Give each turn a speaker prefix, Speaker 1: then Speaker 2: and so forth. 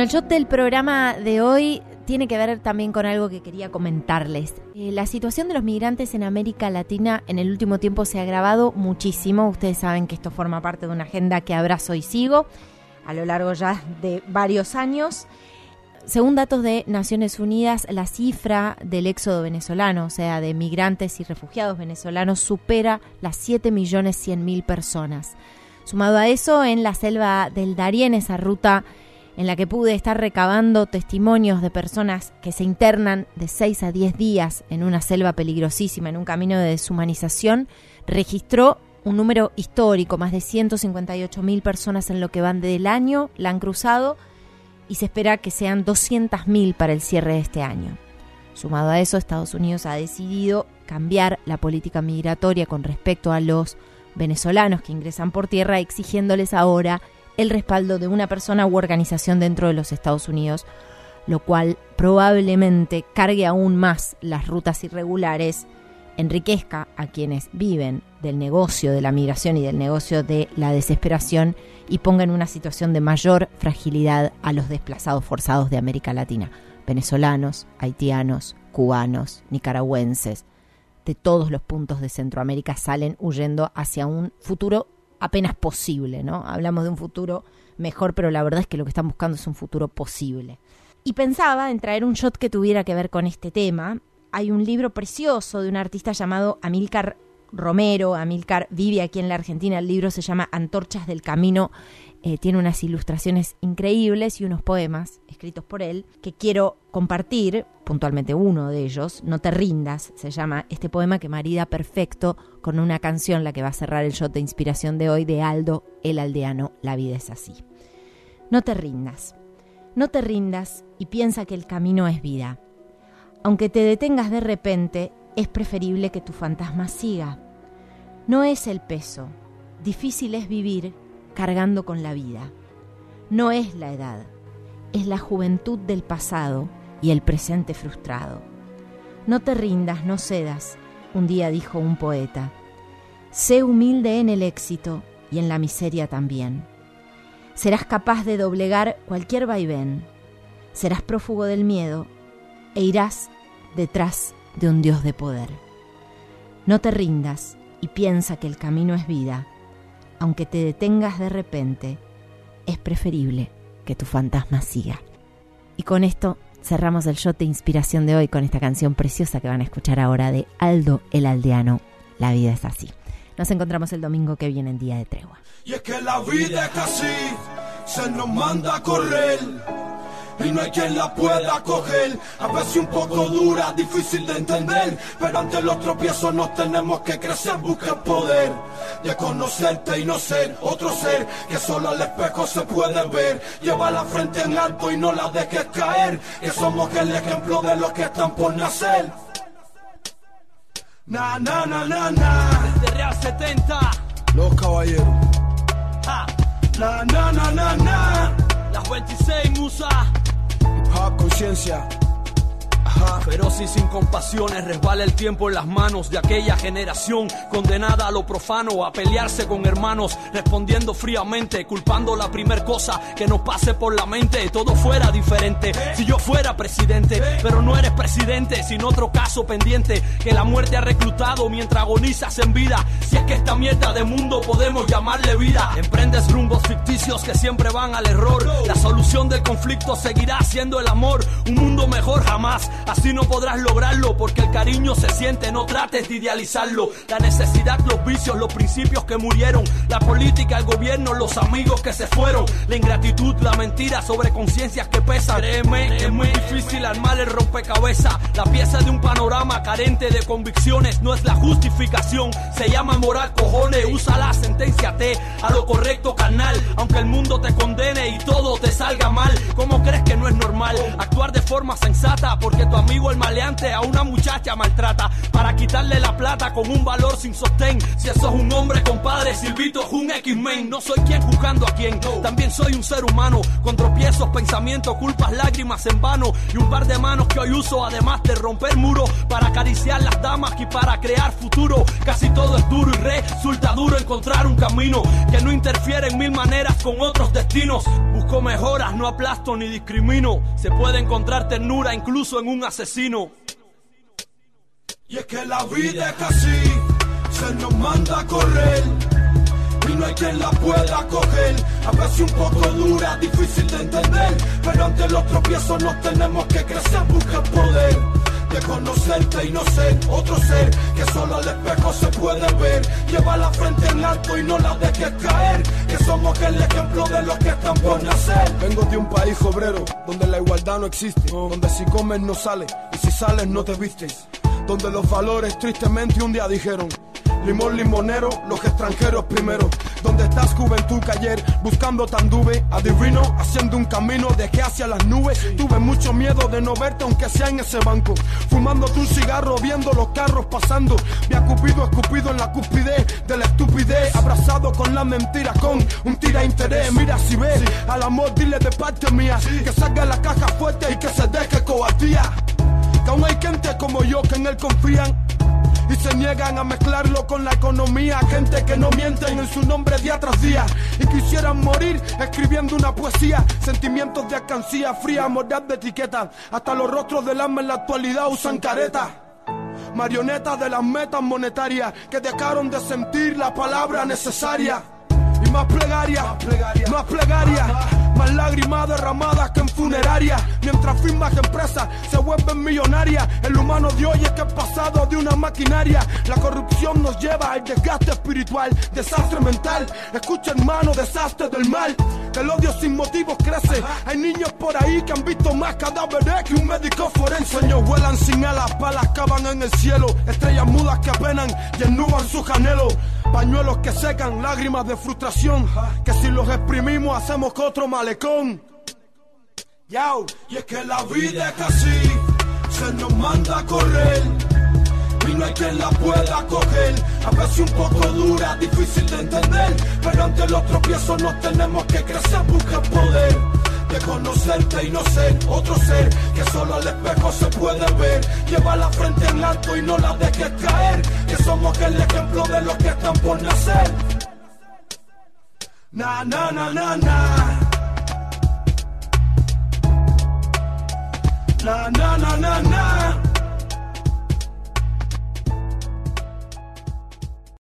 Speaker 1: Bueno, el shot del programa de hoy tiene que ver también con algo que quería comentarles. Eh, la situación de los migrantes en América Latina en el último tiempo se ha agravado muchísimo. Ustedes saben que esto forma parte de una agenda que abrazo y sigo a lo largo ya de varios años. Según datos de Naciones Unidas, la cifra del éxodo venezolano, o sea, de migrantes y refugiados venezolanos, supera las 7.100.000 personas. Sumado a eso, en la selva del Darién, esa ruta en la que pude estar recabando testimonios de personas que se internan de 6 a 10 días en una selva peligrosísima, en un camino de deshumanización, registró un número histórico, más de 158 mil personas en lo que van del año la han cruzado y se espera que sean 200 mil para el cierre de este año. Sumado a eso, Estados Unidos ha decidido cambiar la política migratoria con respecto a los venezolanos que ingresan por tierra, exigiéndoles ahora el respaldo de una persona u organización dentro de los Estados Unidos, lo cual probablemente cargue aún más las rutas irregulares, enriquezca a quienes viven del negocio de la migración y del negocio de la desesperación y ponga en una situación de mayor fragilidad a los desplazados forzados de América Latina, venezolanos, haitianos, cubanos, nicaragüenses, de todos los puntos de Centroamérica salen huyendo hacia un futuro apenas posible, ¿no? Hablamos de un futuro mejor, pero la verdad es que lo que están buscando es un futuro posible. Y pensaba en traer un shot que tuviera que ver con este tema. Hay un libro precioso de un artista llamado Amílcar Romero. Amílcar vive aquí en la Argentina. El libro se llama Antorchas del Camino eh, tiene unas ilustraciones increíbles y unos poemas escritos por él que quiero compartir, puntualmente uno de ellos, No te rindas, se llama este poema que marida perfecto con una canción, la que va a cerrar el shot de inspiración de hoy, de Aldo, el aldeano, La vida es así. No te rindas, no te rindas y piensa que el camino es vida. Aunque te detengas de repente, es preferible que tu fantasma siga. No es el peso, difícil es vivir cargando con la vida. No es la edad, es la juventud del pasado y el presente frustrado. No te rindas, no cedas, un día dijo un poeta. Sé humilde en el éxito y en la miseria también. Serás capaz de doblegar cualquier vaivén. Serás prófugo del miedo e irás detrás de un Dios de poder. No te rindas y piensa que el camino es vida aunque te detengas de repente, es preferible que tu fantasma siga. Y con esto cerramos el shot de inspiración de hoy con esta canción preciosa que van a escuchar ahora de Aldo el Aldeano. La vida es así. Nos encontramos el domingo que viene en Día de Tregua.
Speaker 2: Y es que la vida es así, se nos manda a correr y no hay quien la pueda coger. A veces un poco dura, difícil de entender, pero ante los tropiezos nos tenemos que crecer, buscar poder de conocerte y no ser otro ser que solo al espejo se puede ver. Lleva la frente en alto y no la dejes caer, que somos el ejemplo de los que están por nacer. Na, na, na, na, na.
Speaker 3: Real 70.
Speaker 2: Los caballeros. Na, na, na, na, na.
Speaker 3: Las 26 musa.
Speaker 2: conciencia
Speaker 3: Feroz y sin compasiones resbala el tiempo en las manos de aquella generación condenada a lo profano, a pelearse con hermanos, respondiendo fríamente, culpando la primer cosa que nos pase por la mente. Todo fuera diferente si yo fuera presidente, pero no eres presidente, sin otro caso pendiente que la muerte ha reclutado mientras agonizas en vida. Si es que esta mierda de mundo podemos llamarle vida, emprendes rumbos ficticios que siempre van al error. La solución del conflicto seguirá siendo el amor, un mundo mejor jamás no podrás lograrlo porque el cariño se siente, no trates de idealizarlo. La necesidad, los vicios, los principios que murieron, la política, el gobierno, los amigos que se fueron, la ingratitud, la mentira sobre conciencias que pesan. Es muy difícil armar el rompecabezas. La pieza de un panorama carente de convicciones no es la justificación. Se llama moral, cojones, usa la sentencia T a lo correcto, carnal. Aunque el mundo te condene y todo te salga mal, ¿cómo crees que actuar de forma sensata? Porque tu amigo el maleante a una muchacha maltrata para quitarle la plata con un valor sin sostén. Si eso es un hombre, compadre, Silvito es un X-Men. No soy quien juzgando a quien, también soy un ser humano con tropiezos, pensamientos, culpas, lágrimas en vano y un par de manos que hoy uso además de romper muros para acariciar las damas y para crear futuro. Casi todo es duro y resulta duro encontrar un camino que no interfiere en mil maneras con otros destinos. Busco mejoras, no aplasto ni discrimino. Se puede encontrar ternura incluso en un asesino.
Speaker 2: Y es que la vida es así, se nos manda a correr. Y no hay quien la pueda coger. A veces un poco dura, difícil de entender. Pero ante los tropiezos nos tenemos que crecer, buscar poder de conocerte y no ser otro ser que solo al espejo se puede ver. Lleva la frente en alto y no la dejes caer, que somos el ejemplo de los que están por nacer.
Speaker 4: Vengo de un país obrero donde la igualdad no existe, donde si comes no sales y si sales no te vistes, donde los valores tristemente un día dijeron limón limonero, los extranjeros primero. Donde estás juventud que ayer buscando tanduve, adivino, haciendo un camino de que hacia las nubes. Tuve mucho miedo de no verte aunque sea en ese banco. Fumándote un cigarro, viendo los carros pasando. Me ha cupido, escupido en la cúspide de la estupidez. Abrazado con la mentira, con un tira interés. Mira si ves al amor, dile de parte mía. Que salga la caja fuerte y que se deje cobardía. Que aún hay gente como yo que en él confían y se niegan a mezclarlo con la economía. Gente que no mienten en su nombre día tras día y quisieran morir escribiendo una poesía. Sentimientos de alcancía fría, moral de etiqueta. Hasta los rostros del alma en la actualidad usan careta. Marionetas de las metas monetarias que dejaron de sentir la palabra necesaria. Más plegaria, más plegaria, más lágrimas derramadas que en funeraria. Mientras firmas empresas se vuelven millonarias, el humano de hoy es que es pasado de una maquinaria. La corrupción nos lleva al desgaste espiritual, desastre mental. Escucha hermano, desastre del mal. El odio sin motivos crece. Hay niños por ahí que han visto más cadáveres que un médico forense. Sueños vuelan sin alas, balas cavan en el cielo. Estrellas mudas que apenan y ennuban sus anhelos. Pañuelos que secan, lágrimas de frustración. Que si los exprimimos hacemos otro malecón.
Speaker 2: Yao, y es que la vida es así, se nos manda a correr. Y no hay quien la pueda coger. A veces un poco dura, difícil de entender. Pero ante los tropiezos nos tenemos que crecer, buscar poder. De conocerte y no ser otro ser que solo al espejo se puede ver. Lleva la frente en alto y no la dejes caer. Que somos el ejemplo de los que están por nacer. Na, na, na, na, na. Na, na, na, na, na.